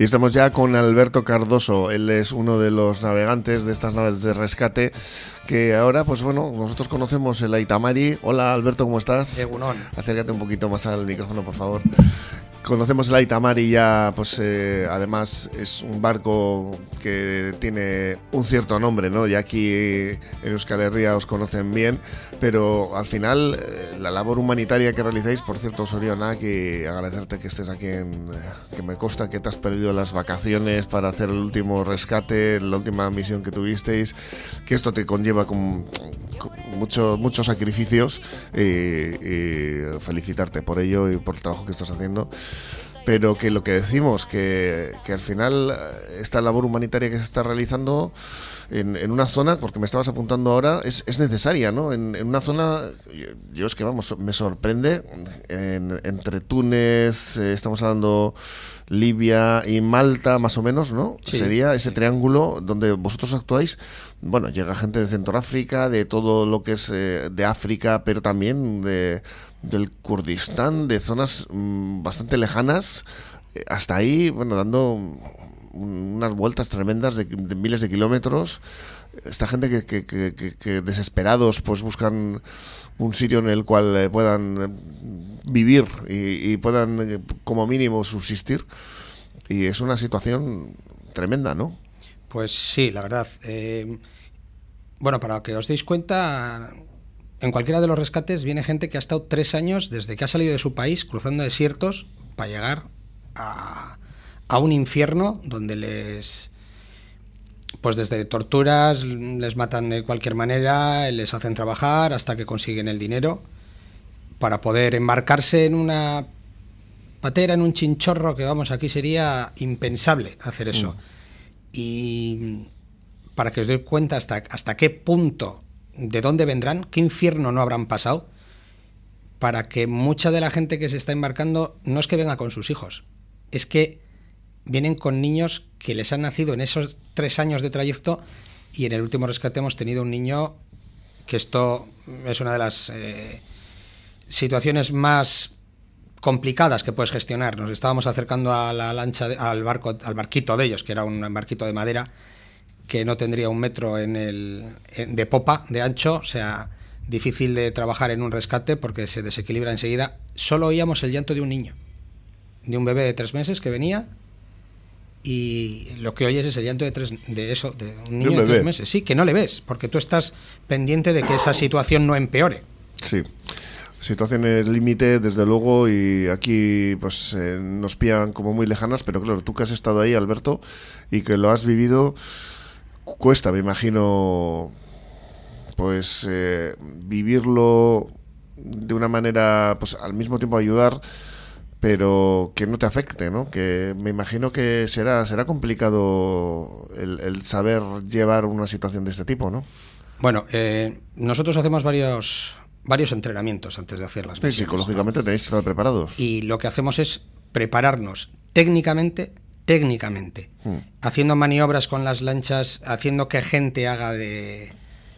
Y estamos ya con Alberto Cardoso. Él es uno de los navegantes de estas naves de rescate que ahora, pues bueno, nosotros conocemos el Aitamari. Hola Alberto, ¿cómo estás? Egunon. Acércate un poquito más al micrófono, por favor. Conocemos el Aitamari ya, pues eh, además es un barco que tiene un cierto nombre, ¿no? Ya aquí en Euskal Herria os conocen bien, pero al final eh, la labor humanitaria que realizáis, por cierto, Soriona, que agradecerte que estés aquí, en, eh, que me consta que te has perdido las vacaciones para hacer el último rescate, la última misión que tuvisteis, que esto te conlleva con, con muchos muchos sacrificios y, y felicitarte por ello y por el trabajo que estás haciendo pero que lo que decimos, que, que, al final esta labor humanitaria que se está realizando en, en una zona, porque me estabas apuntando ahora, es, es necesaria, ¿no? En, en, una zona, yo es que vamos, me sorprende, en, entre Túnez, eh, estamos hablando Libia y Malta, más o menos, ¿no? Sí, Sería ese triángulo donde vosotros actuáis. Bueno, llega gente de Centroáfrica, de todo lo que es eh, de África, pero también de, del Kurdistán, de zonas mmm, bastante lejanas. Eh, hasta ahí, bueno, dando unas vueltas tremendas de, de miles de kilómetros. Esta gente que, que, que, que, desesperados pues buscan un sitio en el cual eh, puedan vivir y, y, puedan como mínimo subsistir. Y es una situación tremenda, ¿no? Pues sí, la verdad. Eh, bueno, para que os deis cuenta, en cualquiera de los rescates viene gente que ha estado tres años desde que ha salido de su país cruzando desiertos para llegar a, a un infierno donde les pues desde torturas les matan de cualquier manera, les hacen trabajar hasta que consiguen el dinero para poder embarcarse en una patera, en un chinchorro, que vamos, aquí sería impensable hacer eso. Y para que os dé cuenta hasta, hasta qué punto, de dónde vendrán, qué infierno no habrán pasado, para que mucha de la gente que se está embarcando no es que venga con sus hijos, es que vienen con niños que les han nacido en esos tres años de trayecto y en el último rescate hemos tenido un niño que esto es una de las eh, situaciones más complicadas que puedes gestionar. Nos estábamos acercando a la lancha, de, al barco, al barquito de ellos, que era un barquito de madera que no tendría un metro en el, en, de popa, de ancho, o sea, difícil de trabajar en un rescate porque se desequilibra enseguida. Solo oíamos el llanto de un niño, de un bebé de tres meses que venía y lo que oyes es el llanto de, tres, de eso, de un niño de, un de tres meses. Sí, que no le ves, porque tú estás pendiente de que esa situación no empeore. Sí. Situaciones límite, desde luego, y aquí pues eh, nos pillan como muy lejanas, pero claro, tú que has estado ahí, Alberto, y que lo has vivido, cuesta, me imagino, pues eh, vivirlo de una manera, pues al mismo tiempo ayudar, pero que no te afecte, ¿no? Que me imagino que será, será complicado el, el saber llevar una situación de este tipo, ¿no? Bueno, eh, nosotros hacemos varios, varios entrenamientos antes de hacer las misiones. Sí, psicológicamente ¿no? tenéis que estar preparados. Y lo que hacemos es prepararnos técnicamente, técnicamente, hmm. haciendo maniobras con las lanchas, haciendo que gente haga de,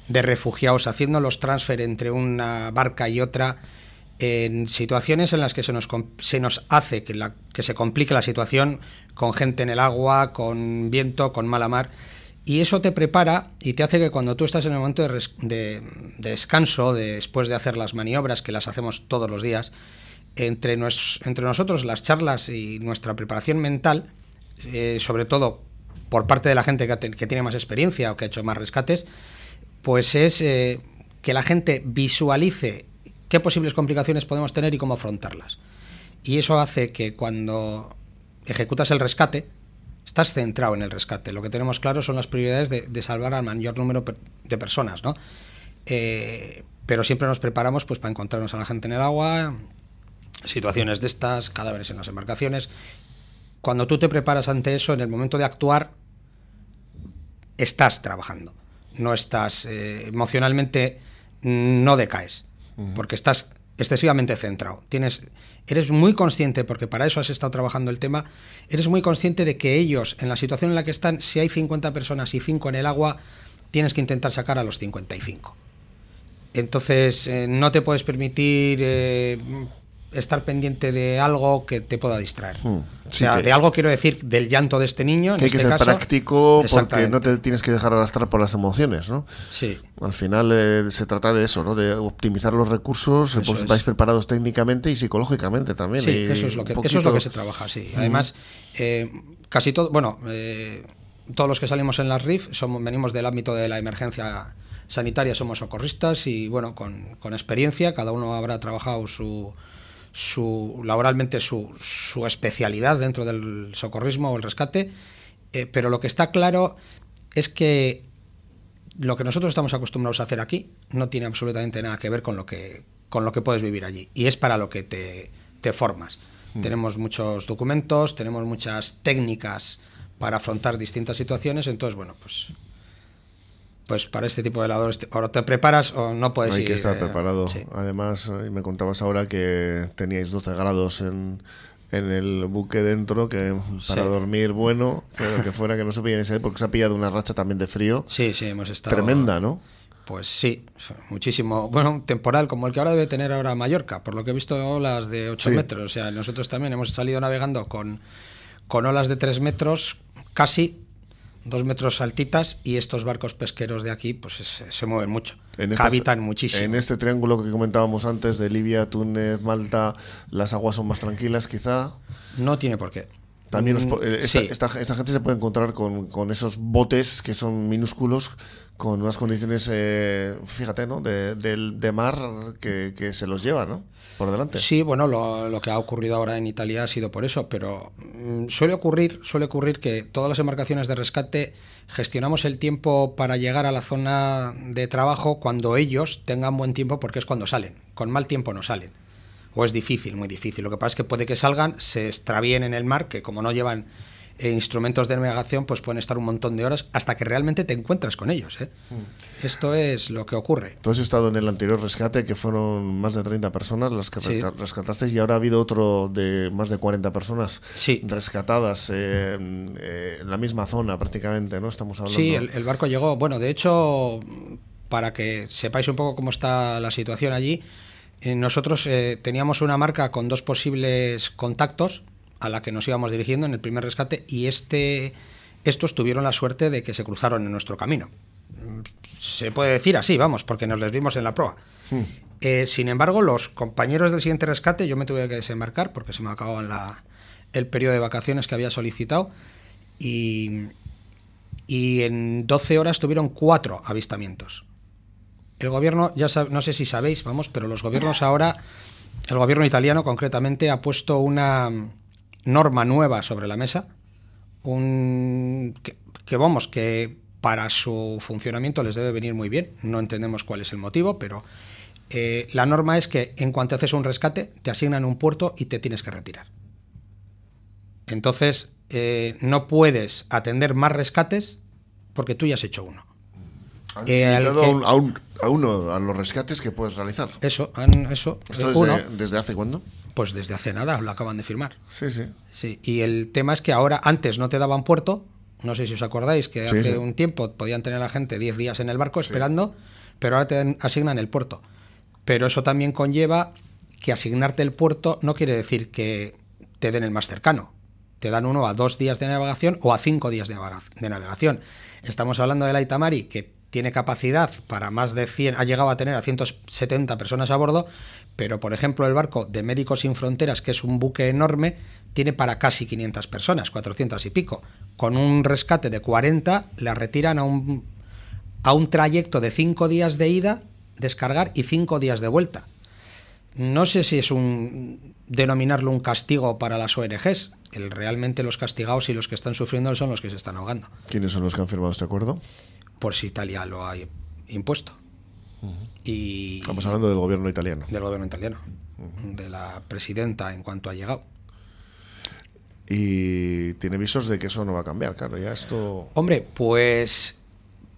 de refugiados, haciendo los transfer entre una barca y otra en situaciones en las que se nos, se nos hace que, la, que se complique la situación con gente en el agua, con viento, con mala mar. Y eso te prepara y te hace que cuando tú estás en el momento de, res, de, de descanso, de, después de hacer las maniobras, que las hacemos todos los días, entre, nos, entre nosotros las charlas y nuestra preparación mental, eh, sobre todo por parte de la gente que, te, que, tiene más experiencia o que ha hecho más rescates, pues es eh, que la gente visualice qué posibles complicaciones podemos tener y cómo afrontarlas. Y eso hace que cuando ejecutas el rescate, estás centrado en el rescate. Lo que tenemos claro son las prioridades de, de salvar al mayor número de personas, ¿no? Eh, pero siempre nos preparamos pues, para encontrarnos a la gente en el agua, situaciones de estas, cadáveres en las embarcaciones. Cuando tú te preparas ante eso, en el momento de actuar, estás trabajando. No estás eh, emocionalmente, no decaes porque estás excesivamente centrado. Tienes, eres muy consciente, porque para eso has estado trabajando el tema, eres muy consciente de que ellos, en la situación en la que están, si hay 50 personas y 5 en el agua, tienes que intentar sacar a los 55. Entonces, eh, no te puedes permitir eh, estar pendiente de algo que te pueda distraer. Hmm. o Sí sea, que- de algo quiero decir del llanto de este niño. En Que hay que este ser caso. práctico porque no te tienes que dejar arrastrar por las emociones, ¿no? Sí. Al final eh, se trata de eso, ¿no? De optimizar los recursos, Eso pues es. vais preparados técnicamente y psicológicamente también. Sí, eso es lo que, eso es lo que se trabaja, sí. Además, eh, casi todo, bueno, eh, todos los que salimos en las RIF somos, venimos del ámbito de la emergencia sanitaria, somos socorristas y bueno, con, con experiencia, cada uno habrá trabajado su, su laboralmente su, su especialidad dentro del socorrismo o el rescate, eh, pero lo que está claro es que lo que nosotros estamos acostumbrados a hacer aquí no tiene absolutamente nada que ver con lo que, con lo que puedes vivir allí. Y es para lo que te, te formas. Tenemos muchos documentos, tenemos muchas técnicas para afrontar distintas situaciones. Entonces, bueno, pues, pues para este tipo de labores te- o te preparas o no puedes Hay ir. que estar eh, preparado. sí. Además, eh, me contabas ahora que teníais 12 grados en, en el buque dentro, que para Sí. dormir bueno, pero que fuera que no se pillen porque se ha pillado una racha también de frío Sí, sí, hemos estado. tremenda, ¿no? Pues sí, muchísimo. Bueno, temporal como el que ahora debe tener ahora Mallorca, por lo que he visto olas de 8 Sí. metros. O sea, nosotros también hemos salido navegando con, con olas de 3 metros, casi 2 metros altitas, y estos barcos pesqueros de aquí pues se, se mueven mucho. En estas- Habitan muchísimo. En este triángulo que comentábamos antes de Libia, Túnez, Malta, las aguas son más tranquilas, quizá. No tiene por qué. También os Mm, eh, esta, sí. esta- esta gente se puede encontrar con, con esos botes que son minúsculos, con unas condiciones, eh, fíjate, ¿no? De, del- de mar que, que se los lleva, ¿no? Por delante. Sí, bueno, lo, lo que ha ocurrido ahora en Italia ha sido por eso, pero mm, suele ocurrir, suele ocurrir que todas las embarcaciones de rescate gestionamos el tiempo para llegar a la zona de trabajo cuando ellos tengan buen tiempo, porque es cuando salen. Con mal tiempo no salen. O es difícil, muy difícil. Lo que pasa es que puede que salgan, se extravíen en el mar, que como no llevan eh, instrumentos de navegación, pues pueden estar un montón de horas hasta que realmente te encuentras con ellos. ¿eh? Mm. Esto es lo que ocurre. Tú has estado en el anterior rescate, que fueron más de 30 personas las que Sí. resca- rescatasteis, y ahora ha habido otro de más de 40 personas Sí. rescatadas eh, eh, en la misma zona prácticamente, ¿no? Estamos hablando. Sí, el, el barco llegó. Bueno, de hecho, para que sepáis un poco cómo está la situación allí, nosotros eh, teníamos una marca con dos posibles contactos a la que nos íbamos dirigiendo en el primer rescate y este, estos tuvieron la suerte de que se cruzaron en nuestro camino. Se puede decir así, vamos, porque nos les vimos en la proa. Hmm. Eh, sin embargo, los compañeros del siguiente rescate, yo me tuve que desembarcar porque se me acababa la- el periodo de vacaciones que había solicitado y, y en 12 horas tuvieron cuatro avistamientos. El gobierno, ya no sé si sabéis, vamos, pero los gobiernos ahora, el gobierno italiano concretamente ha puesto una norma nueva sobre la mesa, un, que, que vamos, que para su funcionamiento les debe venir muy bien, no entendemos cuál es el motivo, pero eh, la norma es que en cuanto haces un rescate, te asignan un puerto y te tienes que retirar. Entonces, eh, no puedes atender más rescates porque tú ya has hecho uno. Han que- a, un- a un- a uno, a los rescates que puedes realizar. Eso, han- eso, ¿Esto eh, desde, uno, desde hace cuándo? pues desde hace nada lo acaban de firmar. Sí, sí. Sí, y el tema es que ahora, antes no te daban puerto, no sé si os acordáis que Sí, hace sí. un tiempo podían tener a la gente 10 días en el barco esperando, pero ahora te asignan el puerto. Pero eso también conlleva que asignarte el puerto no quiere decir que te den el más cercano. Te dan uno a dos días de navegación o a cinco días de navegación. Estamos hablando de la Itamari, que tiene capacidad para más de 100, ha llegado a tener a 170 personas a bordo, pero por ejemplo el barco de Médicos Sin Fronteras, que es un buque enorme, tiene para casi 500 personas, 400 y pico. Con un rescate de 40, la retiran a un, a un trayecto de 5 días de ida, descargar y 5 días de vuelta. No sé si es un denominarlo un castigo para las ONGs. El, realmente los castigados y los que están sufriendo son los que se están ahogando. ¿Quiénes son los que han firmado este acuerdo? Por si Italia lo ha impuesto. Y Estamos hablando del gobierno italiano. del gobierno italiano, de la presidenta en cuanto ha llegado. Y tiene visos de que eso no va a cambiar, claro. Ya esto. Hombre, pues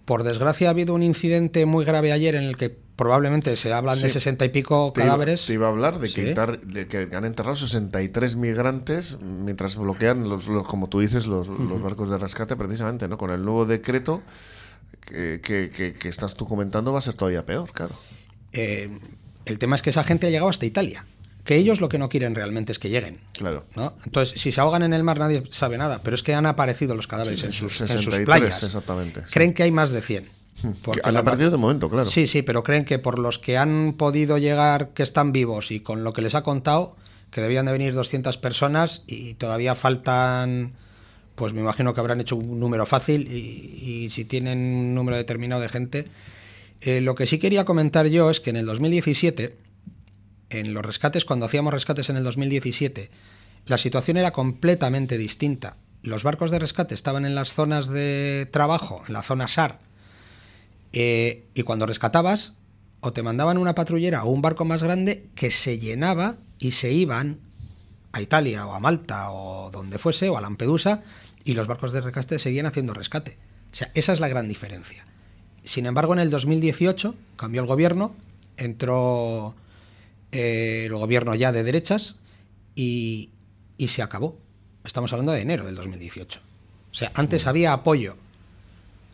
por desgracia ha habido un incidente muy grave ayer en el que probablemente se hablan de Sí. sesenta y pico Te iba, cadáveres. te iba a hablar de que, Sí. de que han enterrado 63 migrantes mientras bloquean, los, los- como tú dices, los, los barcos de rescate, precisamente, ¿no? Con el nuevo decreto que, que- estás tú comentando va a ser todavía peor, claro. Eh, el tema es que esa gente ha llegado hasta Italia. que ellos lo que no quieren realmente es que lleguen. Claro. ¿no? Entonces, si se ahogan en el mar nadie sabe nada, pero es que han aparecido los cadáveres Sí, en, sus, en 63, sus playas. exactamente, sí. Creen que hay más de 100. Que Porque han aparecido de momento, claro. Sí, sí, pero creen que por los que han podido llegar, que están vivos y con lo que les ha contado, que debían de venir 200 personas y todavía faltan, pues me imagino que habrán hecho un número fácil y, y si tienen un número determinado de gente. Eh, lo que sí quería comentar yo es que en el 2017, en los rescates, cuando hacíamos rescates en el 2017, la situación era completamente distinta. Los barcos de rescate estaban en las zonas de trabajo, en la zona SAR, eh, y cuando rescatabas, o te mandaban una patrullera o un barco más grande que se llenaba y se iban a Italia o a Malta o donde fuese, o a Lampedusa, y los barcos de rescate seguían haciendo rescate. O sea, esa es la gran diferencia. Sin embargo, en el 2018 cambió el gobierno, entró eh, el gobierno ya de derechas y, y se acabó. Estamos hablando de enero del 2018. O sea, antes había apoyo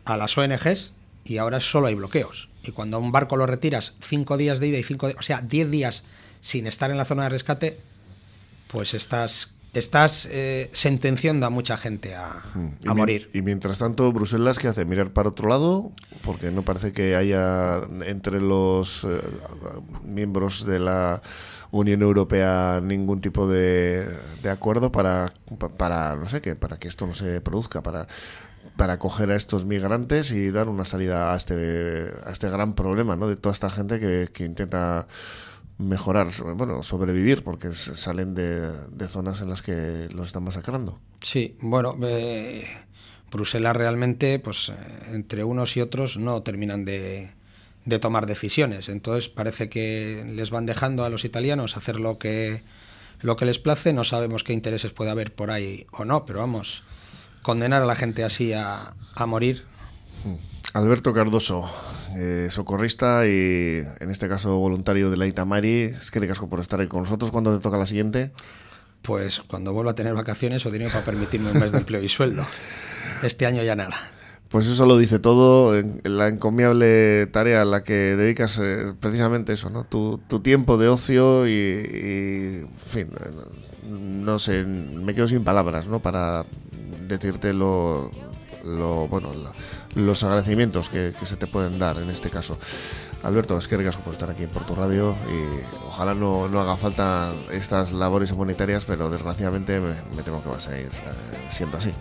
a las ONGs y ahora solo hay bloqueos. Y cuando a un barco lo retiras cinco días de ida y cinco, de- o sea, diez días sin estar en la zona de rescate, pues estás, estás eh, sentenciando a mucha gente a, Mm. Y a morir. Y mientras tanto, Bruselas, ¿qué hace? ¿Mirar para otro lado? Porque no parece que haya entre los eh, miembros de la Unión Europea ningún tipo de, de acuerdo para, pa- para, no sé qué, para que esto no se produzca, para para acoger a estos migrantes y dar una salida a este a este gran problema, ¿no? De toda esta gente que, que intenta mejorar, bueno, sobrevivir, porque salen de, de zonas en las que los están masacrando. Sí, bueno, eh, Bruselas realmente, pues eh, entre unos y otros no terminan de, de tomar decisiones. Entonces parece que les van dejando a los italianos hacer lo que, lo que les place. No sabemos qué intereses puede haber por ahí o no, pero vamos, condenar a la gente así a, a morir. Alberto Cardoso, eh, socorrista y en este caso voluntario de la Itamari. Es que ricasco por estar ahí con nosotros. ¿Cuándo te toca la siguiente? Pues cuando vuelva a tener vacaciones o dinero para permitirme un mes de empleo y sueldo. Este año ya nada. Pues eso lo dice todo, en- la encomiable tarea a la que dedicas eh, precisamente eso, ¿no? Tu, tu tiempo de ocio y, y, en fin, no sé, me quedo sin palabras, ¿no? Para decirte lo, lo bueno, la- los agradecimientos que, que se te pueden dar en este caso. Alberto, es que ricasco por estar aquí en Porto Radio y ojalá no, no haga falta estas labores humanitarias, pero desgraciadamente me, me temo que va a seguir eh, siendo así.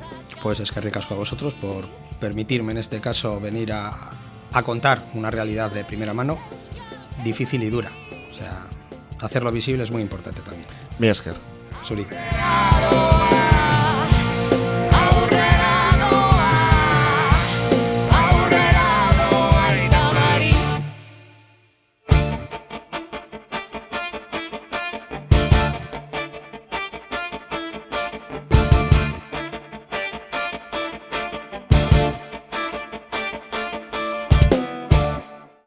Pues es que ricasco a vosotros por permitirme en este caso venir a, a contar una realidad de primera mano difícil y dura. O sea, hacerlo visible es muy importante también. Mi Esker. Suri. Quiero